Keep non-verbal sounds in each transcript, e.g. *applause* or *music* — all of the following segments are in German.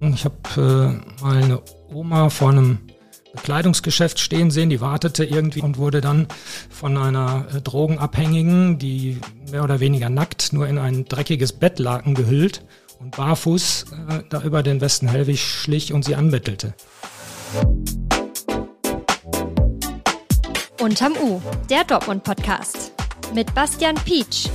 Ich habe äh, mal eine Oma vor einem Bekleidungsgeschäft stehen sehen, die wartete irgendwie und wurde dann von einer äh, Drogenabhängigen, die mehr oder weniger nackt, nur in ein dreckiges Bettlaken gehüllt und barfuß äh, da über den Westen Hellwig schlich und sie anbettelte. Unterm U, der Dortmund-Podcast mit Bastian Pietsch.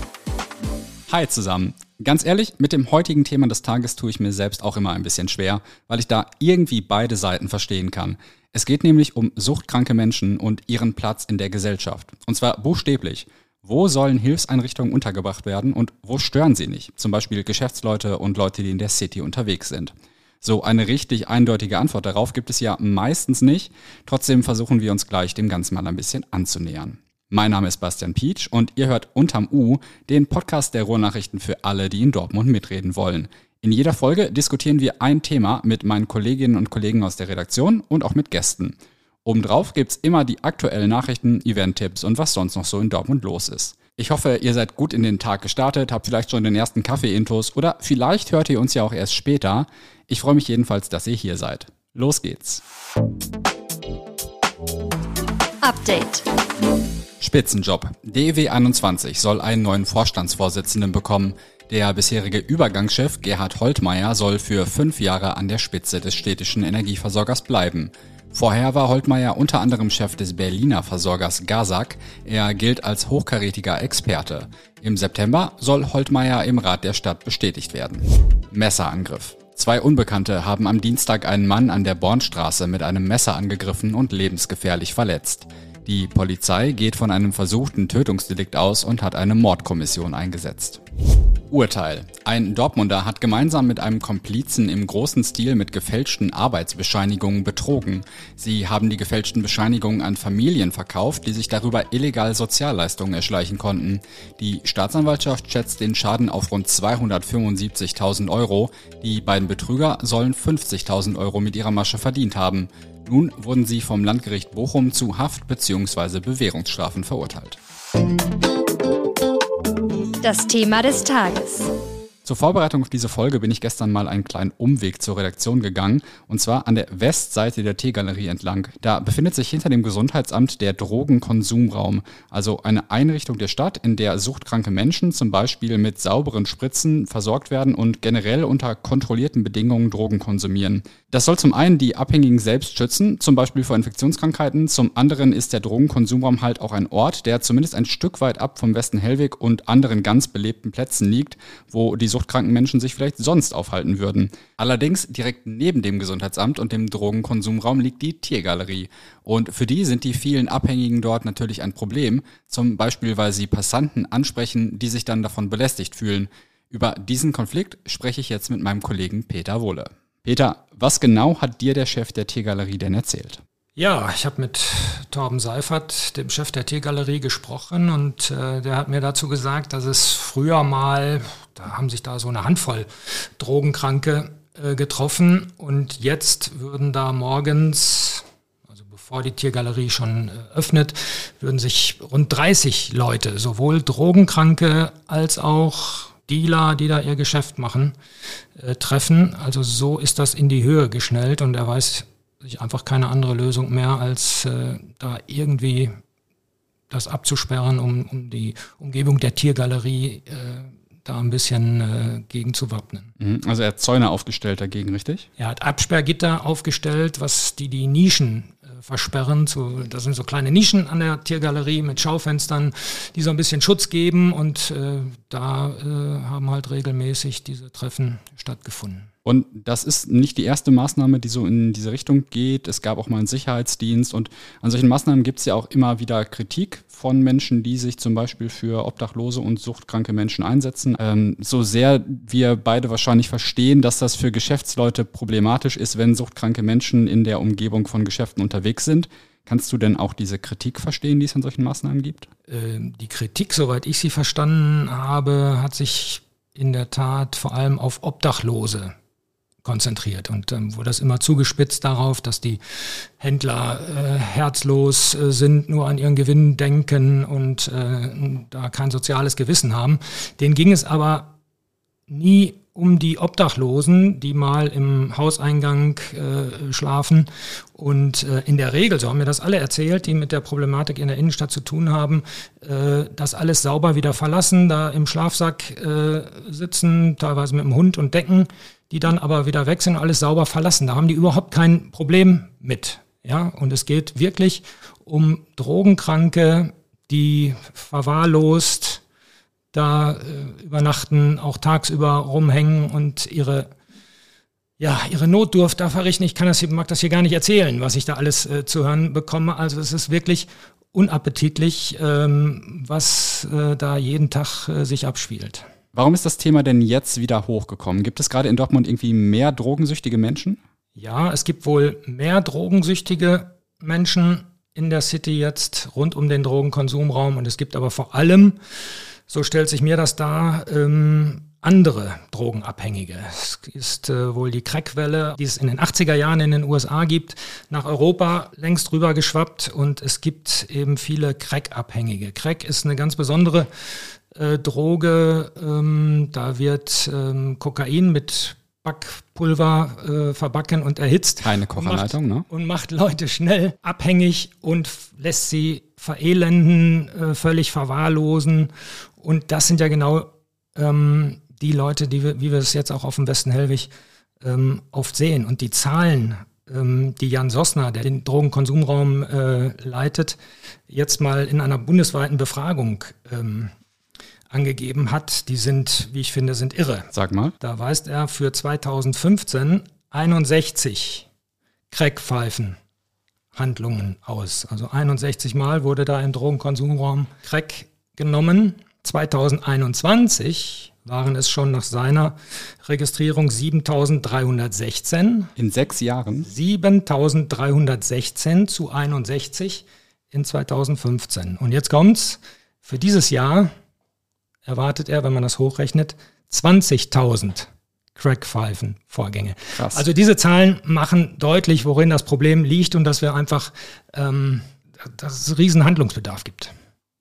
Hi zusammen. Ganz ehrlich, mit dem heutigen Thema des Tages tue ich mir selbst auch immer ein bisschen schwer, weil ich da irgendwie beide Seiten verstehen kann. Es geht nämlich um suchtkranke Menschen und ihren Platz in der Gesellschaft. Und zwar buchstäblich. Wo sollen Hilfseinrichtungen untergebracht werden und wo stören sie nicht? Zum Beispiel Geschäftsleute und Leute, die in der City unterwegs sind. So eine richtig eindeutige Antwort darauf gibt es ja meistens nicht. Trotzdem versuchen wir uns gleich dem Ganzen mal ein bisschen anzunähern. Mein Name ist Bastian Pietsch und ihr hört Unterm U, den Podcast der Ruhrnachrichten für alle, die in Dortmund mitreden wollen. In jeder Folge diskutieren wir ein Thema mit meinen Kolleginnen und Kollegen aus der Redaktion und auch mit Gästen. Obendrauf gibt's immer die aktuellen Nachrichten, Event-Tipps und was sonst noch so in Dortmund los ist. Ich hoffe, ihr seid gut in den Tag gestartet, habt vielleicht schon den ersten Kaffee-Intos oder vielleicht hört ihr uns ja auch erst später. Ich freue mich jedenfalls, dass ihr hier seid. Los geht's. Update. Spitzenjob. DEW21 soll einen neuen Vorstandsvorsitzenden bekommen. Der bisherige Übergangschef Gerhard Holtmeier soll für fünf Jahre an der Spitze des städtischen Energieversorgers bleiben. Vorher war Holtmeier unter anderem Chef des Berliner Versorgers Gazak. Er gilt als hochkarätiger Experte. Im September soll Holtmeier im Rat der Stadt bestätigt werden. Messerangriff. Zwei Unbekannte haben am Dienstag einen Mann an der Bornstraße mit einem Messer angegriffen und lebensgefährlich verletzt. Die Polizei geht von einem versuchten Tötungsdelikt aus und hat eine Mordkommission eingesetzt. Urteil. Ein Dortmunder hat gemeinsam mit einem Komplizen im großen Stil mit gefälschten Arbeitsbescheinigungen betrogen. Sie haben die gefälschten Bescheinigungen an Familien verkauft, die sich darüber illegal Sozialleistungen erschleichen konnten. Die Staatsanwaltschaft schätzt den Schaden auf rund 275.000 Euro. Die beiden Betrüger sollen 50.000 Euro mit ihrer Masche verdient haben. Nun wurden sie vom Landgericht Bochum zu Haft- bzw. Bewährungsstrafen verurteilt. Das Thema des Tages. Zur Vorbereitung auf diese Folge bin ich gestern mal einen kleinen Umweg zur Redaktion gegangen, und zwar an der Westseite der T-Galerie entlang. Da befindet sich hinter dem Gesundheitsamt der Drogenkonsumraum, also eine Einrichtung der Stadt, in der suchtkranke Menschen zum Beispiel mit sauberen Spritzen versorgt werden und generell unter kontrollierten Bedingungen Drogen konsumieren. Das soll zum einen die Abhängigen selbst schützen, zum Beispiel vor Infektionskrankheiten, zum anderen ist der Drogenkonsumraum halt auch ein Ort, der zumindest ein Stück weit ab vom Westen Hellweg und anderen ganz belebten Plätzen liegt, wo die suchtkranken Menschen sich vielleicht sonst aufhalten würden. Allerdings direkt neben dem Gesundheitsamt und dem Drogenkonsumraum liegt die Tiergalerie. Und für die sind die vielen Abhängigen dort natürlich ein Problem, zum Beispiel weil sie Passanten ansprechen, die sich dann davon belästigt fühlen. Über diesen Konflikt spreche ich jetzt mit meinem Kollegen Peter Wohle. Peter, was genau hat dir der Chef der Tiergalerie denn erzählt? Ja, ich habe mit Torben Seifert, dem Chef der Tiergalerie, gesprochen und äh, der hat mir dazu gesagt, dass es früher mal, da haben sich da so eine Handvoll Drogenkranke äh, getroffen und jetzt würden da morgens, also bevor die Tiergalerie schon äh, öffnet, würden sich rund 30 Leute, sowohl Drogenkranke als auch Dealer, die da ihr Geschäft machen, äh, treffen. Also so ist das in die Höhe geschnellt und er weiß sich einfach keine andere Lösung mehr, als äh, da irgendwie das abzusperren, um, um die Umgebung der Tiergalerie äh, da ein bisschen äh, gegen zu wappnen. Mhm. Also er hat Zäune aufgestellt dagegen, richtig? Er hat Absperrgitter aufgestellt, was die die Nischen äh, versperren. Zu, das sind so kleine Nischen an der Tiergalerie mit Schaufenstern, die so ein bisschen Schutz geben und äh, da äh, haben halt regelmäßig diese Treffen stattgefunden. Und das ist nicht die erste Maßnahme, die so in diese Richtung geht. Es gab auch mal einen Sicherheitsdienst und an solchen Maßnahmen gibt es ja auch immer wieder Kritik von Menschen, die sich zum Beispiel für obdachlose und suchtkranke Menschen einsetzen. Ähm, so sehr wir beide wahrscheinlich verstehen, dass das für Geschäftsleute problematisch ist, wenn suchtkranke Menschen in der Umgebung von Geschäften unterwegs sind. Kannst du denn auch diese Kritik verstehen, die es an solchen Maßnahmen gibt? Ähm, die Kritik, soweit ich sie verstanden habe, hat sich in der Tat vor allem auf Obdachlose konzentriert und ähm, wurde das immer zugespitzt darauf, dass die Händler äh, herzlos äh, sind, nur an ihren Gewinn denken und äh, da kein soziales Gewissen haben. Denen ging es aber nie um die Obdachlosen, die mal im Hauseingang äh, schlafen. Und äh, in der Regel, so haben mir das alle erzählt, die mit der Problematik in der Innenstadt zu tun haben, äh, das alles sauber wieder verlassen, da im Schlafsack äh, sitzen, teilweise mit dem Hund und Decken, die dann aber wieder weg sind, alles sauber verlassen. Da haben die überhaupt kein Problem mit. Ja, und es geht wirklich um Drogenkranke, die verwahrlost da äh, übernachten, auch tagsüber rumhängen und ihre ja, ihre Notdurft da verrichten. Ich kann das, mag das hier gar nicht erzählen, was ich da alles äh, zu hören bekomme. Also es ist wirklich unappetitlich, ähm, was äh, da jeden Tag äh, sich abspielt. Warum ist das Thema denn jetzt wieder hochgekommen? Gibt es gerade in Dortmund irgendwie mehr drogensüchtige Menschen? Ja, es gibt wohl mehr drogensüchtige Menschen in der City jetzt rund um den Drogenkonsumraum und es gibt aber vor allem, so stellt sich mir das dar, ähm, andere Drogenabhängige. Es ist äh, wohl die Crackwelle, die es in den 80er Jahren in den USA gibt, nach Europa längst rüber geschwappt und es gibt eben viele Crack-Abhängige. Crack ist eine ganz besondere äh, Droge. Ähm, da wird ähm, Kokain mit Backpulver äh, verbacken und erhitzt. Keine Kochanleitung, ne? Und macht Leute schnell abhängig und lässt sie verelenden, äh, völlig verwahrlosen. Und das sind ja genau ähm, die Leute, die wir, wie wir es jetzt auch auf dem Westen Hellwig ähm, oft sehen. Und die Zahlen, ähm, die Jan Sossner, der den Drogenkonsumraum äh, leitet, jetzt mal in einer bundesweiten Befragung ähm, angegeben hat, die sind, wie ich finde, sind irre. Sag mal. Da weist er für 2015 61 Crackpfeifen Handlungen aus. Also 61 Mal wurde da im Drogenkonsumraum Crack genommen. 2021 waren es schon nach seiner Registrierung 7316. In sechs Jahren? 7316 zu 61 in 2015. Und jetzt kommt's. Für dieses Jahr erwartet er, wenn man das hochrechnet, 20.000 Crackpfeifen-Vorgänge. Also diese Zahlen machen deutlich, worin das Problem liegt und dass wir einfach, ähm, dass es riesen Handlungsbedarf gibt.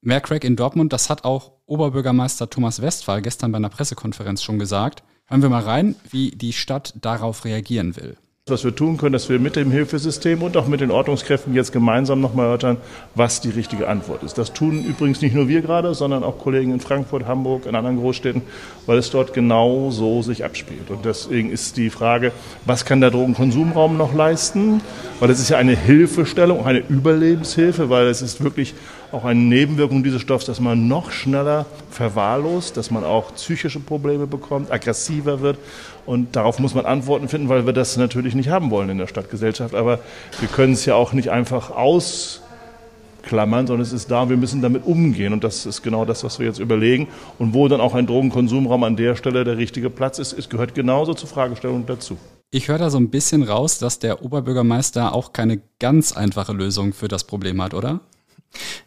Mehr Crack in Dortmund, das hat auch Oberbürgermeister Thomas Westphal gestern bei einer Pressekonferenz schon gesagt. Hören wir mal rein, wie die Stadt darauf reagieren will. Was wir tun können, dass wir mit dem Hilfesystem und auch mit den Ordnungskräften jetzt gemeinsam nochmal erörtern, was die richtige Antwort ist. Das tun übrigens nicht nur wir gerade, sondern auch Kollegen in Frankfurt, Hamburg, in anderen Großstädten, weil es dort genau so sich abspielt. Und deswegen ist die Frage, was kann der Drogenkonsumraum noch leisten? Weil es ist ja eine Hilfestellung, eine Überlebenshilfe, weil es ist wirklich auch eine Nebenwirkung dieses Stoffs, dass man noch schneller verwahrlost, dass man auch psychische Probleme bekommt, aggressiver wird. Und darauf muss man Antworten finden, weil wir das natürlich nicht haben wollen in der Stadtgesellschaft. Aber wir können es ja auch nicht einfach ausklammern, sondern es ist da, wir müssen damit umgehen. Und das ist genau das, was wir jetzt überlegen. Und wo dann auch ein Drogenkonsumraum an der Stelle der richtige Platz ist, es gehört genauso zur Fragestellung dazu. Ich höre da so ein bisschen raus, dass der Oberbürgermeister auch keine ganz einfache Lösung für das Problem hat, oder?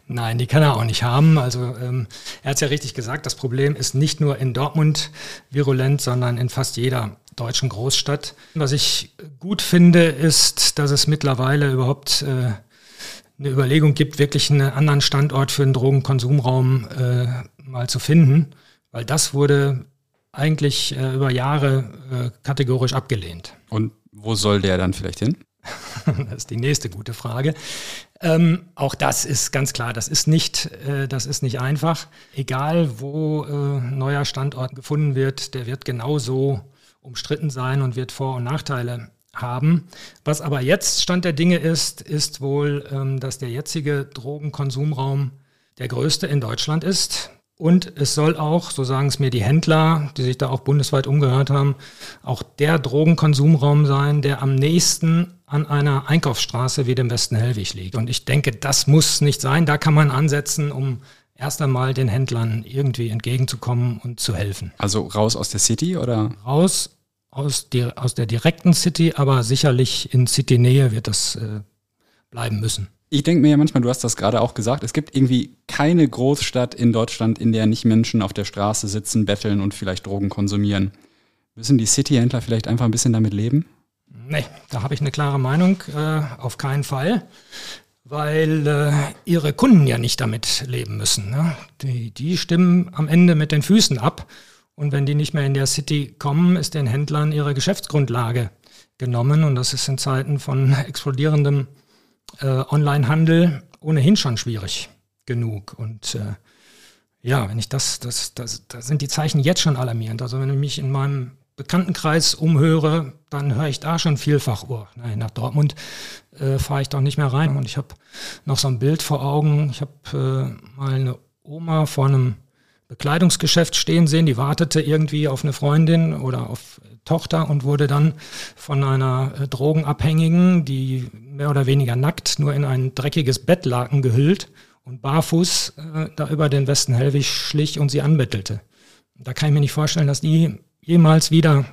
Nein, die kann er auch nicht haben. Also ähm, er hat es ja richtig gesagt, das Problem ist nicht nur in Dortmund virulent, sondern in fast jeder deutschen Großstadt. Was ich gut finde, ist, dass es mittlerweile überhaupt äh, eine Überlegung gibt, wirklich einen anderen Standort für einen Drogenkonsumraum äh, mal zu finden, weil das wurde eigentlich äh, über Jahre äh, kategorisch abgelehnt. Und wo soll der dann vielleicht hin? *laughs* das ist die nächste gute Frage. Ähm, auch das ist ganz klar, das ist nicht, äh, das ist nicht einfach. Egal, wo äh, neuer Standort gefunden wird, der wird genauso umstritten sein und wird Vor- und Nachteile haben. Was aber jetzt Stand der Dinge ist, ist wohl, ähm, dass der jetzige Drogenkonsumraum der größte in Deutschland ist. Und es soll auch, so sagen es mir die Händler, die sich da auch bundesweit umgehört haben, auch der Drogenkonsumraum sein, der am nächsten an einer Einkaufsstraße wie dem Westen Hellwig liegt. Und ich denke, das muss nicht sein. Da kann man ansetzen, um erst einmal den Händlern irgendwie entgegenzukommen und zu helfen. Also raus aus der City oder? Raus aus, die, aus der direkten City, aber sicherlich in City-Nähe wird das äh, bleiben müssen. Ich denke mir ja manchmal, du hast das gerade auch gesagt, es gibt irgendwie keine Großstadt in Deutschland, in der nicht Menschen auf der Straße sitzen, betteln und vielleicht Drogen konsumieren. Müssen die City-Händler vielleicht einfach ein bisschen damit leben? Nee, da habe ich eine klare Meinung, äh, auf keinen Fall, weil äh, ihre Kunden ja nicht damit leben müssen. Ne? Die, die stimmen am Ende mit den Füßen ab Und wenn die nicht mehr in der City kommen, ist den Händlern ihre Geschäftsgrundlage genommen. Und das ist in Zeiten von explodierendem Onlinehandel ohnehin schon schwierig genug. Und äh, ja, wenn ich das, das, das, da sind die Zeichen jetzt schon alarmierend. Also wenn ich mich in meinem Bekanntenkreis umhöre, dann höre ich da schon vielfach, oh, nein, nach Dortmund äh, fahre ich doch nicht mehr rein. Und ich habe noch so ein Bild vor Augen. Ich habe äh, mal eine Oma vor einem Bekleidungsgeschäft stehen sehen, die wartete irgendwie auf eine Freundin oder auf Tochter und wurde dann von einer äh, Drogenabhängigen, die mehr oder weniger nackt, nur in ein dreckiges Bettlaken gehüllt und barfuß äh, da über den Westen Hellwig schlich und sie anbettelte. Da kann ich mir nicht vorstellen, dass die jemals wieder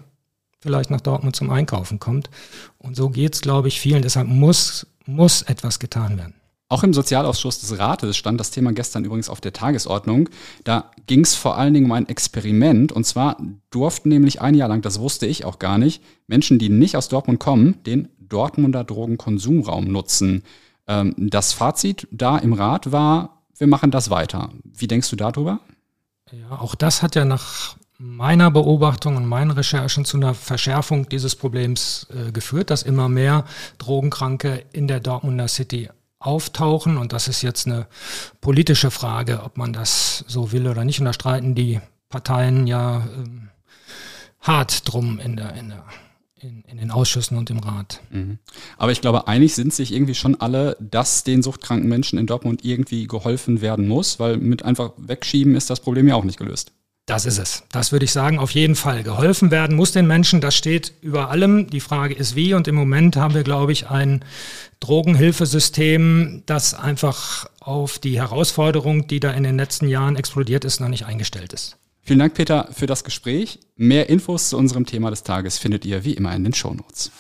vielleicht nach Dortmund zum Einkaufen kommt. Und so geht's, glaube ich, vielen. Deshalb muss, muss etwas getan werden. Auch im Sozialausschuss des Rates stand das Thema gestern übrigens auf der Tagesordnung. Da ging es vor allen Dingen um ein Experiment. Und zwar durften nämlich ein Jahr lang, das wusste ich auch gar nicht, Menschen, die nicht aus Dortmund kommen, den Dortmunder Drogenkonsumraum nutzen. Ähm, das Fazit da im Rat war, wir machen das weiter. Wie denkst du darüber? Ja, auch das hat ja nach meiner Beobachtung und meinen Recherchen zu einer Verschärfung dieses Problems äh, geführt, dass immer mehr Drogenkranke in der Dortmunder City auftauchen. Und das ist jetzt eine politische Frage, ob man das so will oder nicht. Und da streiten die Parteien ja ähm, hart drum in der, in der in, in, den Ausschüssen und im Rat. Mhm. Aber ich glaube, einig sind sich irgendwie schon alle, dass den suchtkranken Menschen in Dortmund irgendwie geholfen werden muss, weil mit einfach wegschieben ist das Problem ja auch nicht gelöst. Das ist es. Das würde ich sagen, auf jeden Fall. Geholfen werden muss den Menschen, das steht über allem. Die Frage ist wie. Und im Moment haben wir, glaube ich, ein Drogenhilfesystem, das einfach auf die Herausforderung, die da in den letzten Jahren explodiert ist, noch nicht eingestellt ist. Vielen Dank, Peter, für das Gespräch. Mehr Infos zu unserem Thema des Tages findet ihr wie immer in den Shownotes.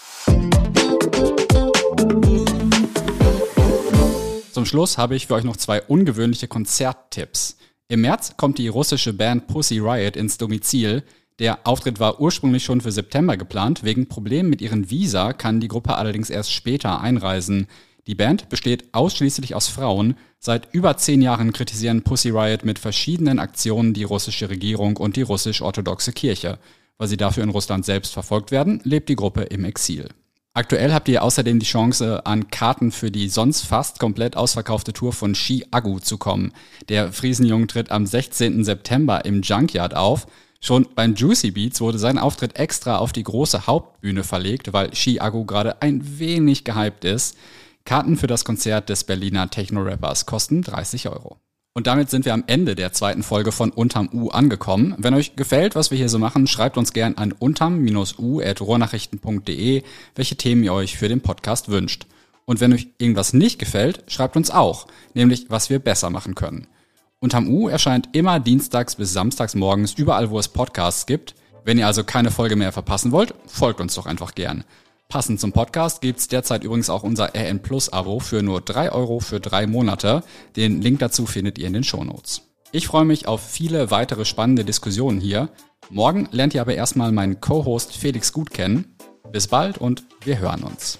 Zum Schluss habe ich für euch noch zwei ungewöhnliche Konzerttipps. Im März kommt die russische Band Pussy Riot ins Domizil. Der Auftritt war ursprünglich schon für September geplant. Wegen Problemen mit ihren Visa kann die Gruppe allerdings erst später einreisen. Die Band besteht ausschließlich aus Frauen. Seit über zehn Jahren kritisieren Pussy Riot mit verschiedenen Aktionen die russische Regierung und die russisch-orthodoxe Kirche. Weil sie dafür in Russland selbst verfolgt werden, lebt die Gruppe im Exil. Aktuell habt ihr außerdem die Chance, an Karten für die sonst fast komplett ausverkaufte Tour von Ski Agu zu kommen. Der Friesenjung tritt am 16. September im Junkyard auf. Schon beim Juicy Beats wurde sein Auftritt extra auf die große Hauptbühne verlegt, weil Ski Agu gerade ein wenig gehypt ist. Karten für das Konzert des Berliner Techno-Rappers kosten 30 Euro. Und damit sind wir am Ende der zweiten Folge von Unterm U angekommen. Wenn euch gefällt, was wir hier so machen, schreibt uns gern an unterm-u.rohrnachrichten.de, welche Themen ihr euch für den Podcast wünscht. Und wenn euch irgendwas nicht gefällt, schreibt uns auch, nämlich was wir besser machen können. Unterm U erscheint immer dienstags bis samstags morgens überall, wo es Podcasts gibt. Wenn ihr also keine Folge mehr verpassen wollt, folgt uns doch einfach gern. Passend zum Podcast gibt's derzeit übrigens auch unser RN Plus Abo für nur drei Euro für drei Monate. Den Link dazu findet ihr in den Shownotes. Ich freue mich auf viele weitere spannende Diskussionen hier. Morgen lernt ihr aber erstmal meinen Co-Host Felix gut kennen. Bis bald und wir hören uns.